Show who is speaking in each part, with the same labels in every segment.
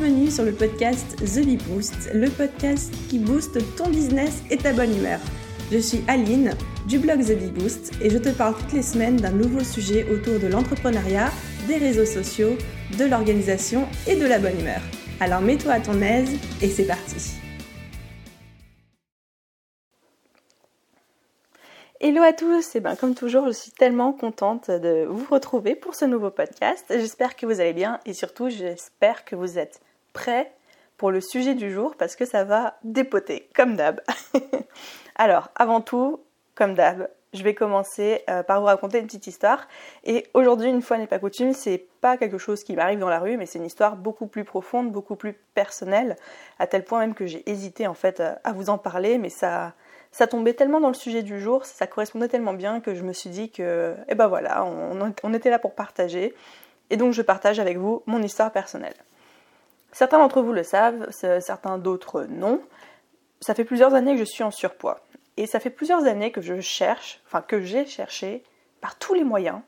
Speaker 1: Bienvenue sur le podcast The Bee Boost, le podcast qui booste ton business et ta bonne humeur. Je suis Aline du blog The Bee Boost et je te parle toutes les semaines d'un nouveau sujet autour de l'entrepreneuriat, des réseaux sociaux, de l'organisation et de la bonne humeur. Alors mets-toi à ton aise et c'est parti. Hello à tous, et bien comme toujours je suis tellement contente de vous retrouver pour ce nouveau podcast. J'espère que vous allez bien et surtout j'espère que vous êtes prêts pour le sujet du jour parce que ça va dépoter comme d'hab. Alors avant tout, comme d'hab, je vais commencer euh, par vous raconter une petite histoire. Et aujourd'hui, une fois n'est pas coutume, c'est pas quelque chose qui m'arrive dans la rue, mais c'est une histoire beaucoup plus profonde, beaucoup plus personnelle, à tel point même que j'ai hésité en fait à vous en parler, mais ça, ça tombait tellement dans le sujet du jour, ça correspondait tellement bien que je me suis dit que, eh ben voilà, on, était là pour partager. Et donc je partage avec vous mon histoire personnelle. Certains d'entre vous le savent, certains d'autres non. Ça fait plusieurs années que je suis en surpoids. Et ça fait plusieurs années que je cherche, enfin que j'ai cherché, par tous les moyens,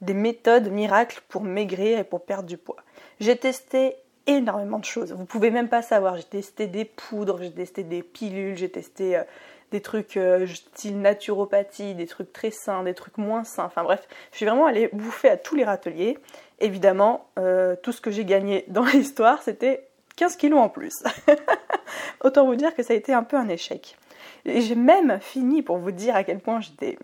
Speaker 1: des méthodes miracles pour maigrir et pour perdre du poids. J'ai testé énormément de choses. Vous pouvez même pas savoir. J'ai testé des poudres, j'ai testé des pilules, j'ai testé euh, des trucs euh, style naturopathie, des trucs très sains, des trucs moins sains. Enfin bref, je suis vraiment allée bouffer à tous les râteliers. Évidemment, euh, tout ce que j'ai gagné dans l'histoire, c'était 15 kilos en plus. Autant vous dire que ça a été un peu un échec. Et j'ai même fini, pour vous dire à quel point j'étais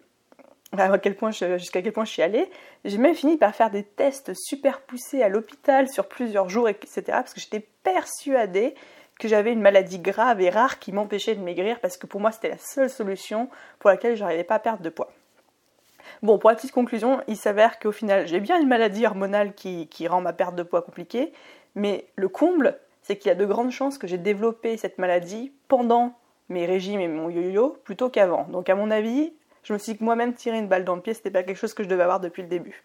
Speaker 1: à quel point jusqu'à quel point je suis allée, j'ai même fini par faire des tests super poussés à l'hôpital sur plusieurs jours, etc. Parce que j'étais persuadée que j'avais une maladie grave et rare qui m'empêchait de maigrir parce que pour moi c'était la seule solution pour laquelle je n'arrivais pas à perdre de poids. Bon, pour la petite conclusion, il s'avère qu'au final j'ai bien une maladie hormonale qui, rend ma perte de poids compliquée, mais le comble, c'est qu'il y a de grandes chances que j'ai développé cette maladie pendant mes régimes et mon yo-yo plutôt qu'avant. Donc à mon avis, je me suis moi-même tiré une balle dans le pied, c'était pas quelque chose que je devais avoir depuis le début.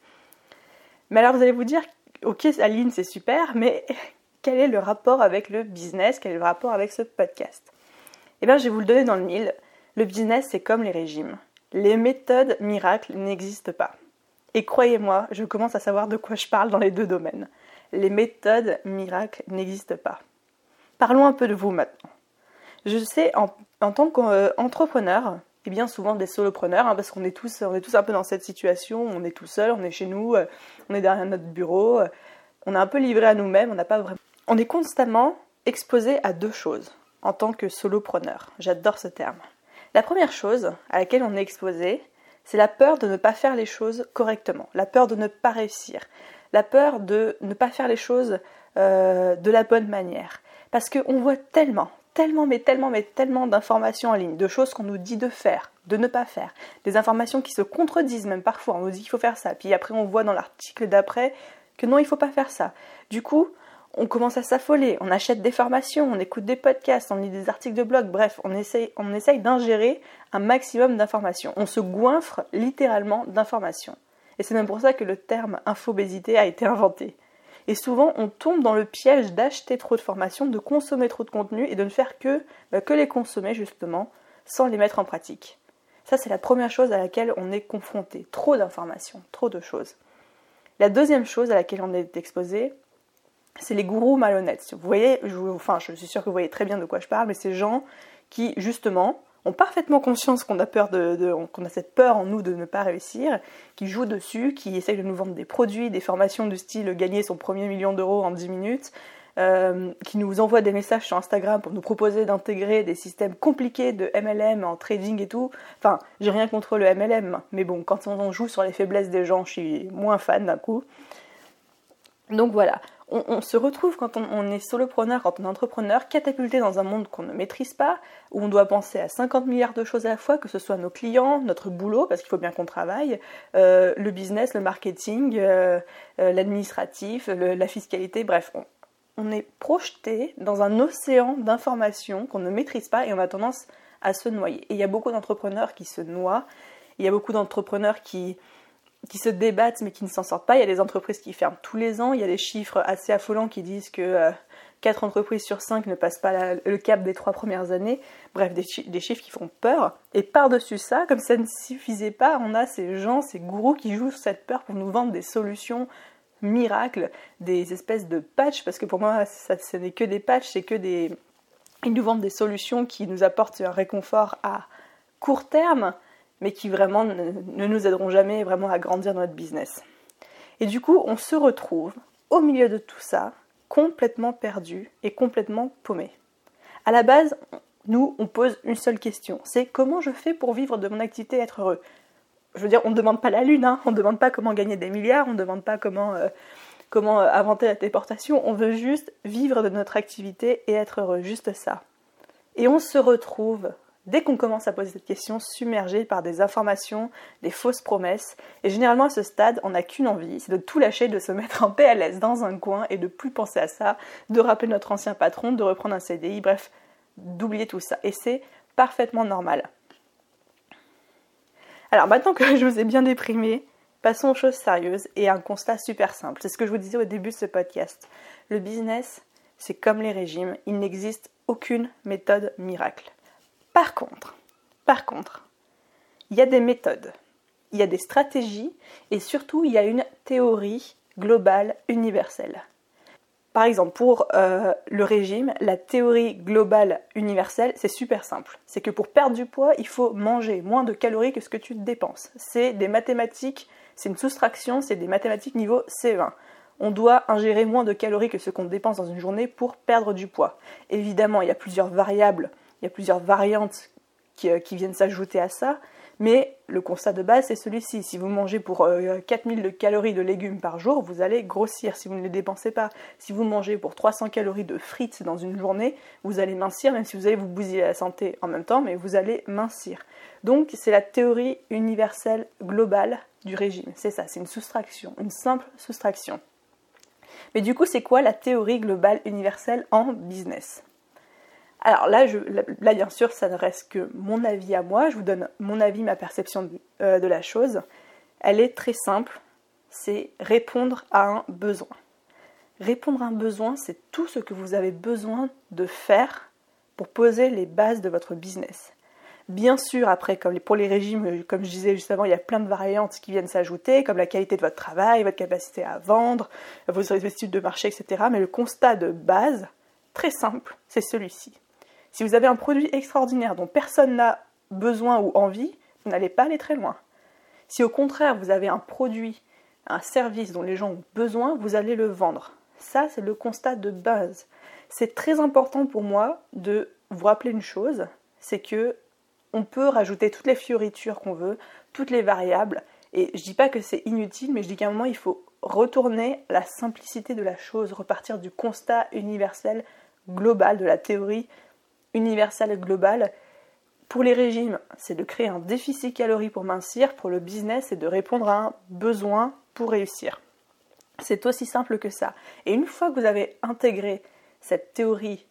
Speaker 1: Mais alors vous allez vous dire, ok Aline c'est super, mais quel est le rapport avec le business, quel est le rapport avec ce podcast Eh bien, je vais vous le donner dans le mille. Le business, c'est comme les régimes. Les méthodes miracles n'existent pas. Et croyez-moi, je commence à savoir de quoi je parle dans les deux domaines. Les méthodes miracles n'existent pas. Parlons un peu de vous maintenant. Je sais, en, tant qu'entrepreneur, et bien souvent des solopreneurs, hein, parce qu'on est est tous un peu dans cette situation, on est tout seul, on est chez nous, euh, on est derrière notre bureau, euh, on est un peu livré à nous-mêmes, on n'a pas vraiment on est constamment exposé à deux choses en tant que solopreneur. J'adore ce terme. La première chose à laquelle on est exposé, c'est la peur de ne pas faire les choses correctement, la peur de ne pas réussir, la peur de ne pas faire les choses euh, de la bonne manière. Parce qu'on voit tellement, tellement, mais tellement, mais tellement d'informations en ligne, de choses qu'on nous dit de faire, de ne pas faire, des informations qui se contredisent même parfois, on nous dit qu'il faut faire ça, puis après on voit dans l'article d'après que non, il ne faut pas faire ça. Du coup, on commence à s'affoler, on achète des formations, on écoute des podcasts, on lit des articles de blog, bref, on essaye, d'ingérer un maximum d'informations. On se goinfre littéralement d'informations. Et c'est même pour ça que le terme infobésité a été inventé. Et souvent, on tombe dans le piège d'acheter trop de formations, de consommer trop de contenu et de ne faire que, bah, que les consommer justement, sans les mettre en pratique. Ça, c'est la première chose à laquelle on est confronté. Trop d'informations, trop de choses. La deuxième chose à laquelle on est exposé, c'est les gourous malhonnêtes. Vous voyez, je, enfin, je suis sûre que vous voyez très bien de quoi je parle, mais ces gens qui, justement, ont parfaitement conscience qu'on a peur de, qu'on a cette peur en nous de ne pas réussir, qui jouent dessus, qui essayent de nous vendre des produits, des formations du style gagner son premier million d'euros en 10 minutes, euh, qui nous envoient des messages sur Instagram pour nous proposer d'intégrer des systèmes compliqués de MLM en trading et tout. Enfin, j'ai rien contre le MLM, mais bon, quand on joue sur les faiblesses des gens, je suis moins fan d'un coup. Donc voilà, on, se retrouve quand on, est solopreneur, quand on est entrepreneur, catapulté dans un monde qu'on ne maîtrise pas, où on doit penser à 50 milliards de choses à la fois, que ce soit nos clients, notre boulot, parce qu'il faut bien qu'on travaille, euh, le business, le marketing, euh, euh, l'administratif, la fiscalité, bref, on, on est projeté dans un océan d'informations qu'on ne maîtrise pas et on a tendance à se noyer. Et il y a beaucoup d'entrepreneurs qui se noient, il y a beaucoup d'entrepreneurs qui qui se débattent mais qui ne s'en sortent pas. Il y a des entreprises qui ferment tous les ans. Il y a des chiffres assez affolants qui disent que 4 euh, entreprises sur 5 ne passent pas le cap des 3 premières années. Bref, des, chiffres qui font peur. Et par-dessus ça, comme ça ne suffisait pas, on a ces gens, ces gourous qui jouent sur cette peur pour nous vendre des solutions miracles, des espèces de patchs, parce que pour moi, ce n'est que des patchs, c'est que des... Ils nous vendent des solutions qui nous apportent un réconfort à court terme, mais qui vraiment ne, nous aideront jamais à grandir notre business. Et du coup, on se retrouve au milieu de tout ça, complètement perdu et complètement paumé. À la base, nous, on pose une seule question, c'est comment je fais pour vivre de mon activité et être heureux? Je veux dire, on ne demande pas la lune, hein. on ne demande pas comment gagner des milliards, on ne demande pas comment, euh, comment euh, inventer la déportation, on veut juste vivre de notre activité et être heureux, juste ça. Et on se retrouve dès qu'on commence à poser cette question, submergé par des informations, des fausses promesses. Et généralement à ce stade, on n'a qu'une envie, c'est de tout lâcher, de se mettre en PLS dans un coin et de plus penser à ça, de rappeler notre ancien patron, de reprendre un CDI, bref, d'oublier tout ça. Et c'est parfaitement normal. Alors maintenant que je vous ai bien déprimé, passons aux choses sérieuses et à un constat super simple. C'est ce que je vous disais au début de ce podcast. Le business, c'est comme les régimes, il n'existe aucune méthode miracle. Par contre, par contre, il y a des méthodes, il y a des stratégies et surtout il y a une théorie globale universelle. Par exemple, pour euh, le régime, la théorie globale universelle, c'est super simple. C'est que pour perdre du poids, il faut manger moins de calories que ce que tu dépenses. C'est des mathématiques, c'est une soustraction, c'est des mathématiques niveau C20. On doit ingérer moins de calories que ce qu'on dépense dans une journée pour perdre du poids. Évidemment, il y a plusieurs variables il y a plusieurs variantes euh, qui, viennent s'ajouter à ça, mais le constat de base c'est celui-ci. Si vous mangez pour 4000 euh, calories de légumes par jour, vous allez grossir si vous ne les dépensez pas. Si vous mangez pour 300 calories de frites dans une journée, vous allez mincir, même si vous allez vous bousiller la santé en même temps, mais vous allez mincir. Donc c'est la théorie universelle globale du régime. C'est ça, c'est une soustraction, une simple soustraction. Mais du coup, c'est quoi la théorie globale universelle en business? Alors là, là, bien sûr, ça ne reste que mon avis à moi. Je vous donne mon avis, ma perception euh, de, la chose. Elle est très simple. C'est répondre à un besoin. Répondre à un besoin, c'est tout ce que vous avez besoin de faire pour poser les bases de votre business. Bien sûr, après, pour les régimes, comme je disais juste avant, il y a plein de variantes qui viennent s'ajouter, comme la qualité de votre travail, votre capacité à vendre, vos études de marché, etc. Mais le constat de base, très simple, c'est celui-ci. Si vous avez un produit extraordinaire dont personne n'a besoin ou envie, vous n'allez pas aller très loin. Si au contraire vous avez un produit, un service dont les gens ont besoin, vous allez le vendre. Ça, c'est le constat de base. C'est très important pour moi de vous rappeler une chose, c'est que on peut rajouter toutes les fioritures qu'on veut, toutes les variables, et je dis pas que c'est inutile, mais je dis qu'à un moment il faut retourner à la simplicité de la chose, repartir du constat universel global de la théorie universel et global. Pour les régimes, c'est de créer un déficit calorie pour mincir. Pour le business, c'est de répondre à un besoin pour réussir. C'est aussi simple que ça. Et une fois que vous avez intégré cette théorie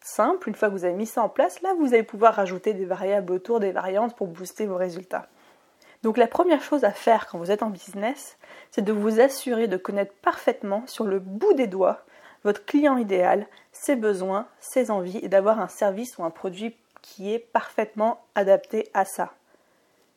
Speaker 1: simple, une fois que vous avez mis ça en place, là, vous allez pouvoir rajouter des variables autour des variantes pour booster vos résultats. Donc la première chose à faire quand vous êtes en business, c'est de vous assurer de connaître parfaitement sur le bout des doigts votre client idéal, ses besoins, ses envies et d'avoir un service ou un produit qui est parfaitement adapté à ça.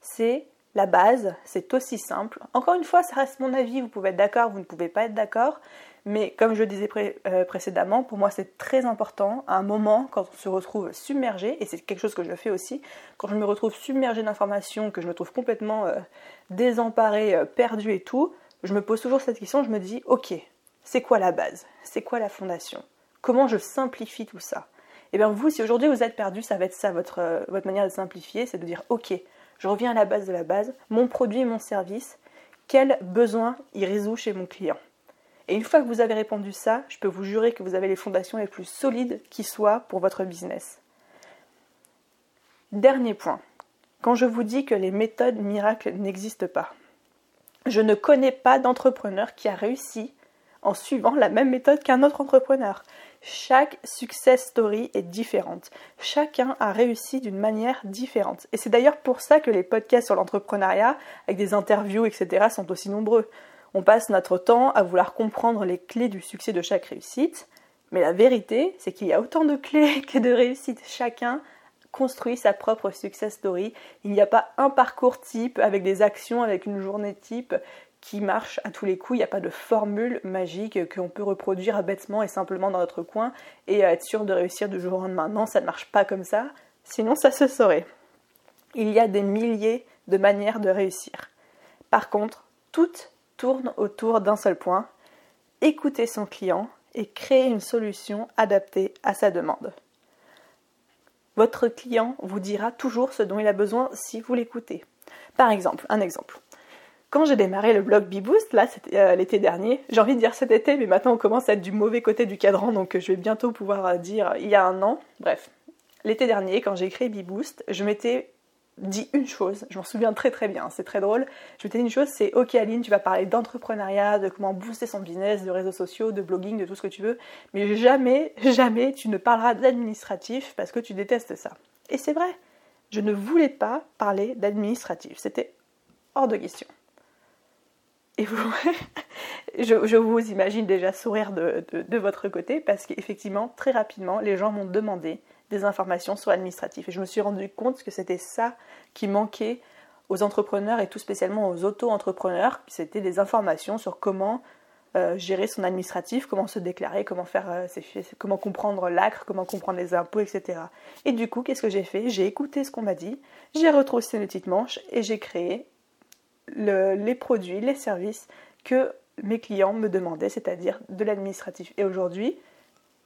Speaker 1: C'est la base, c'est aussi simple. Encore une fois, ça reste mon avis, vous pouvez être d'accord, vous ne pouvez pas être d'accord, mais comme je le disais euh, précédemment, pour moi c'est très important, à un moment quand on se retrouve submergé, et c'est quelque chose que je fais aussi, quand je me retrouve submergé d'informations, que je me trouve complètement euh, désemparé, euh, perdu et tout, je me pose toujours cette question, je me dis, ok, c'est quoi la base? C'est quoi la fondation? Comment je simplifie tout ça? Eh bien vous, si aujourd'hui vous êtes perdu, ça va être ça votre, euh, votre manière de simplifier, c'est de dire ok, je reviens à la base de la base, mon produit et mon service, quel besoin il résout chez mon client? Et une fois que vous avez répondu ça, je peux vous jurer que vous avez les fondations les plus solides qui soient pour votre business. Dernier point, quand je vous dis que les méthodes miracles n'existent pas, je ne connais pas d'entrepreneur qui a réussi en suivant la même méthode qu'un autre entrepreneur. Chaque success story est différente. Chacun a réussi d'une manière différente. Et c'est d'ailleurs pour ça que les podcasts sur l'entrepreneuriat, avec des interviews, etc., sont aussi nombreux. On passe notre temps à vouloir comprendre les clés du succès de chaque réussite. Mais la vérité, c'est qu'il y a autant de clés que de réussites. Chacun construit sa propre success story. Il n'y a pas un parcours type avec des actions, avec une journée type qui marche à tous les coups. Il n'y a pas de formule magique qu'on peut reproduire bêtement et simplement dans notre coin et être sûr de réussir du jour au lendemain. Non, ça ne marche pas comme ça. Sinon, ça se saurait. Il y a des milliers de manières de réussir. Par contre, toutes tournent autour d'un seul point, écouter son client et créer une solution adaptée à sa demande. Votre client vous dira toujours ce dont il a besoin si vous l'écoutez. Par exemple, un exemple. Quand j'ai démarré le blog BeBoost, là c'était euh, l'été dernier, j'ai envie de dire cet été, mais maintenant on commence à être du mauvais côté du cadran, donc euh, je vais bientôt pouvoir euh, dire il y a un an. Bref, l'été dernier, quand j'ai créé BeBoost, je m'étais dit une chose, je m'en souviens très très bien, c'est très drôle. Je t'ai dit une chose, c'est ok Aline, tu vas parler d'entrepreneuriat, de comment booster son business, de réseaux sociaux, de blogging, de tout ce que tu veux, mais jamais, jamais tu ne parleras d'administratif parce que tu détestes ça. Et c'est vrai, je ne voulais pas parler d'administratif, c'était hors de question. Et vous, je, vous imagine déjà sourire de, votre côté parce qu'effectivement, très rapidement, les gens m'ont demandé des informations sur l'administratif. Et je me suis rendu compte que c'était ça qui manquait aux entrepreneurs et tout spécialement aux auto-entrepreneurs, c'était des informations sur comment euh, gérer son administratif, comment se déclarer, comment faire euh, comment comprendre l'acre, comment comprendre les impôts, etc. Et du coup, qu'est-ce que j'ai fait? J'ai écouté ce qu'on m'a dit, j'ai retroussé une petite manche et j'ai créé les produits, les services que mes clients me demandaient, c'est-à-dire de l'administratif. Et aujourd'hui,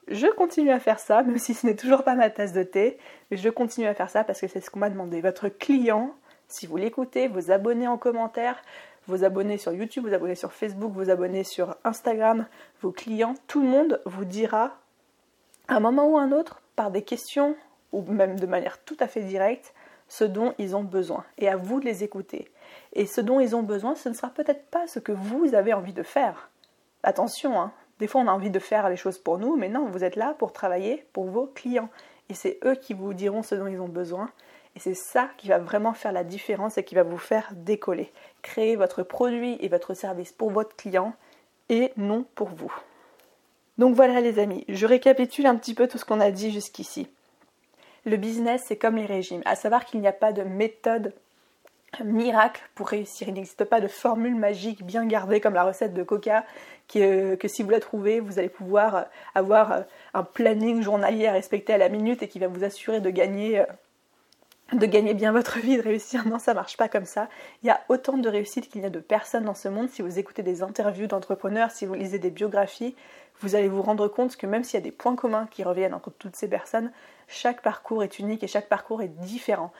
Speaker 1: je continue à faire ça, même si ce n'est toujours pas ma tasse de thé, mais je continue à faire ça parce que c'est ce qu'on m'a demandé. Votre client, si vous l'écoutez, vos abonnés en commentaire, vos abonnés sur YouTube, vos abonnés sur Facebook, vos abonnés sur Instagram, vos clients, tout le monde vous dira à un moment ou un autre, par des questions ou même de manière tout à fait directe, ce dont ils ont besoin. Et à vous de les écouter. Et ce dont ils ont besoin, ce ne sera peut-être pas ce que vous avez envie de faire. Attention, hein, des fois, on a envie de faire les choses pour nous, mais non, vous êtes là pour travailler pour vos clients. Et c'est eux qui vous diront ce dont ils ont besoin. Et c'est ça qui va vraiment faire la différence et qui va vous faire décoller. Créer votre produit et votre service pour votre client et non pour vous. Donc voilà les amis, je récapitule un petit peu tout ce qu'on a dit jusqu'ici. Le business, c'est comme les régimes, à savoir qu'il n'y a pas de méthode miracle pour réussir. Il n'existe pas de formule magique bien gardée comme la recette de Coca que, que, si vous la trouvez, vous allez pouvoir avoir un planning journalier à respecter à la minute et qui va vous assurer de gagner de gagner bien votre vie, de réussir. Non, ça marche pas comme ça. Il y a autant de réussite qu'il y a de personnes dans ce monde. Si vous écoutez des interviews d'entrepreneurs, si vous lisez des biographies, vous allez vous rendre compte que même s'il y a des points communs qui reviennent entre toutes ces personnes, chaque parcours est unique et chaque parcours est différent.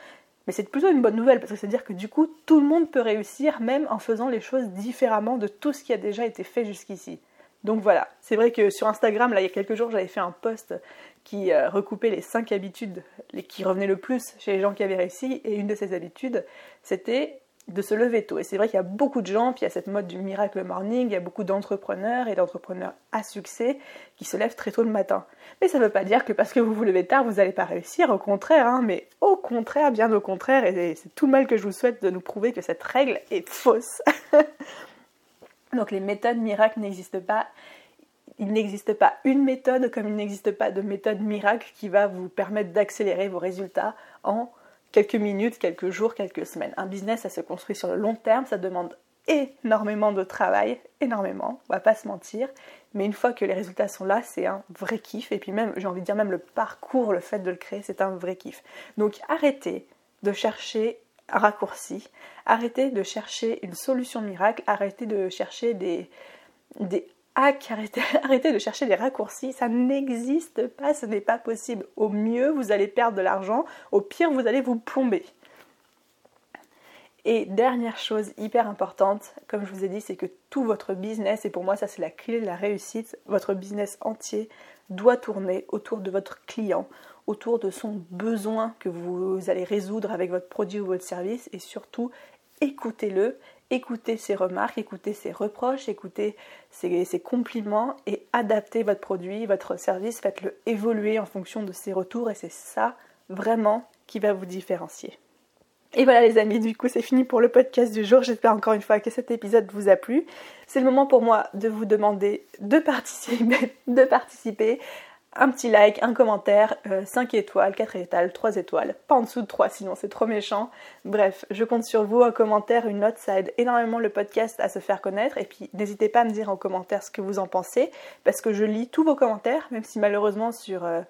Speaker 1: Mais c'est plutôt une bonne nouvelle parce que c'est-à-dire que du coup, tout le monde peut réussir même en faisant les choses différemment de tout ce qui a déjà été fait jusqu'ici. Donc voilà, c'est vrai que sur Instagram, là il y a quelques jours, j'avais fait un post qui euh, recoupait les 5 habitudes qui revenaient le plus chez les gens qui avaient réussi, et une de ces habitudes, c'était de se lever tôt. Et c'est vrai qu'il y a beaucoup de gens, puis il y a cette mode du miracle morning, il y a beaucoup d'entrepreneurs et d'entrepreneurs à succès qui se lèvent très tôt le matin. Mais ça ne veut pas dire que parce que vous vous levez tard, vous n'allez pas réussir, au contraire, hein, mais au contraire, bien au contraire, et c'est tout mal que je vous souhaite de nous prouver que cette règle est fausse. Donc les méthodes miracles n'existent pas. Il n'existe pas une méthode comme il n'existe pas de méthode miracle qui va vous permettre d'accélérer vos résultats en quelques minutes, quelques jours, quelques semaines. Un business, ça se construit sur le long terme, ça demande énormément de travail, énormément, on va pas se mentir, mais une fois que les résultats sont là, c'est un vrai kiff, et puis même, j'ai envie de dire, même le parcours, le fait de le créer, c'est un vrai kiff. Donc arrêtez de chercher un raccourci, arrêtez de chercher une solution miracle, arrêtez de chercher des, des arrêtez, de chercher des raccourcis, ça n'existe pas, ce n'est pas possible. Au mieux, vous allez perdre de l'argent, au pire, vous allez vous plomber. Et dernière chose hyper importante, comme je vous ai dit, c'est que tout votre business, et pour moi ça c'est la clé de la réussite, votre business entier doit tourner autour de votre client, autour de son besoin que vous allez résoudre avec votre produit ou votre service, et surtout écoutez-le écoutez ses remarques, écoutez ses reproches, écoutez ses, compliments et adaptez votre produit, votre service, faites-le évoluer en fonction de ses retours et c'est ça vraiment qui va vous différencier. Et voilà les amis, du coup c'est fini pour le podcast du jour. J'espère encore une fois que cet épisode vous a plu. C'est le moment pour moi de vous demander de participer, de participer un petit like, un commentaire, 5 euh, étoiles, 4 étoiles, 3 étoiles, pas en dessous de 3 sinon c'est trop méchant. Bref, je compte sur vous, un commentaire, une note, ça aide énormément le podcast à se faire connaître et puis n'hésitez pas à me dire en commentaire ce que vous en pensez parce que je lis tous vos commentaires, même si malheureusement sur... Euh,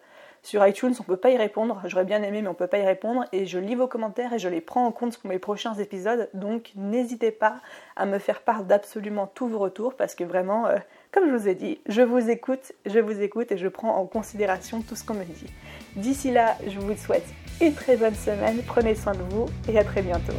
Speaker 1: sur iTunes, on peut pas y répondre. J'aurais bien aimé, mais on peut pas y répondre. Et je lis vos commentaires et je les prends en compte pour mes prochains épisodes. Donc n'hésitez pas à me faire part d'absolument tous vos retours parce que vraiment, euh, comme je vous ai dit, je vous écoute, je vous écoute et je prends en considération tout ce qu'on me dit. D'ici là, je vous souhaite une très bonne semaine. Prenez soin de vous et à très bientôt.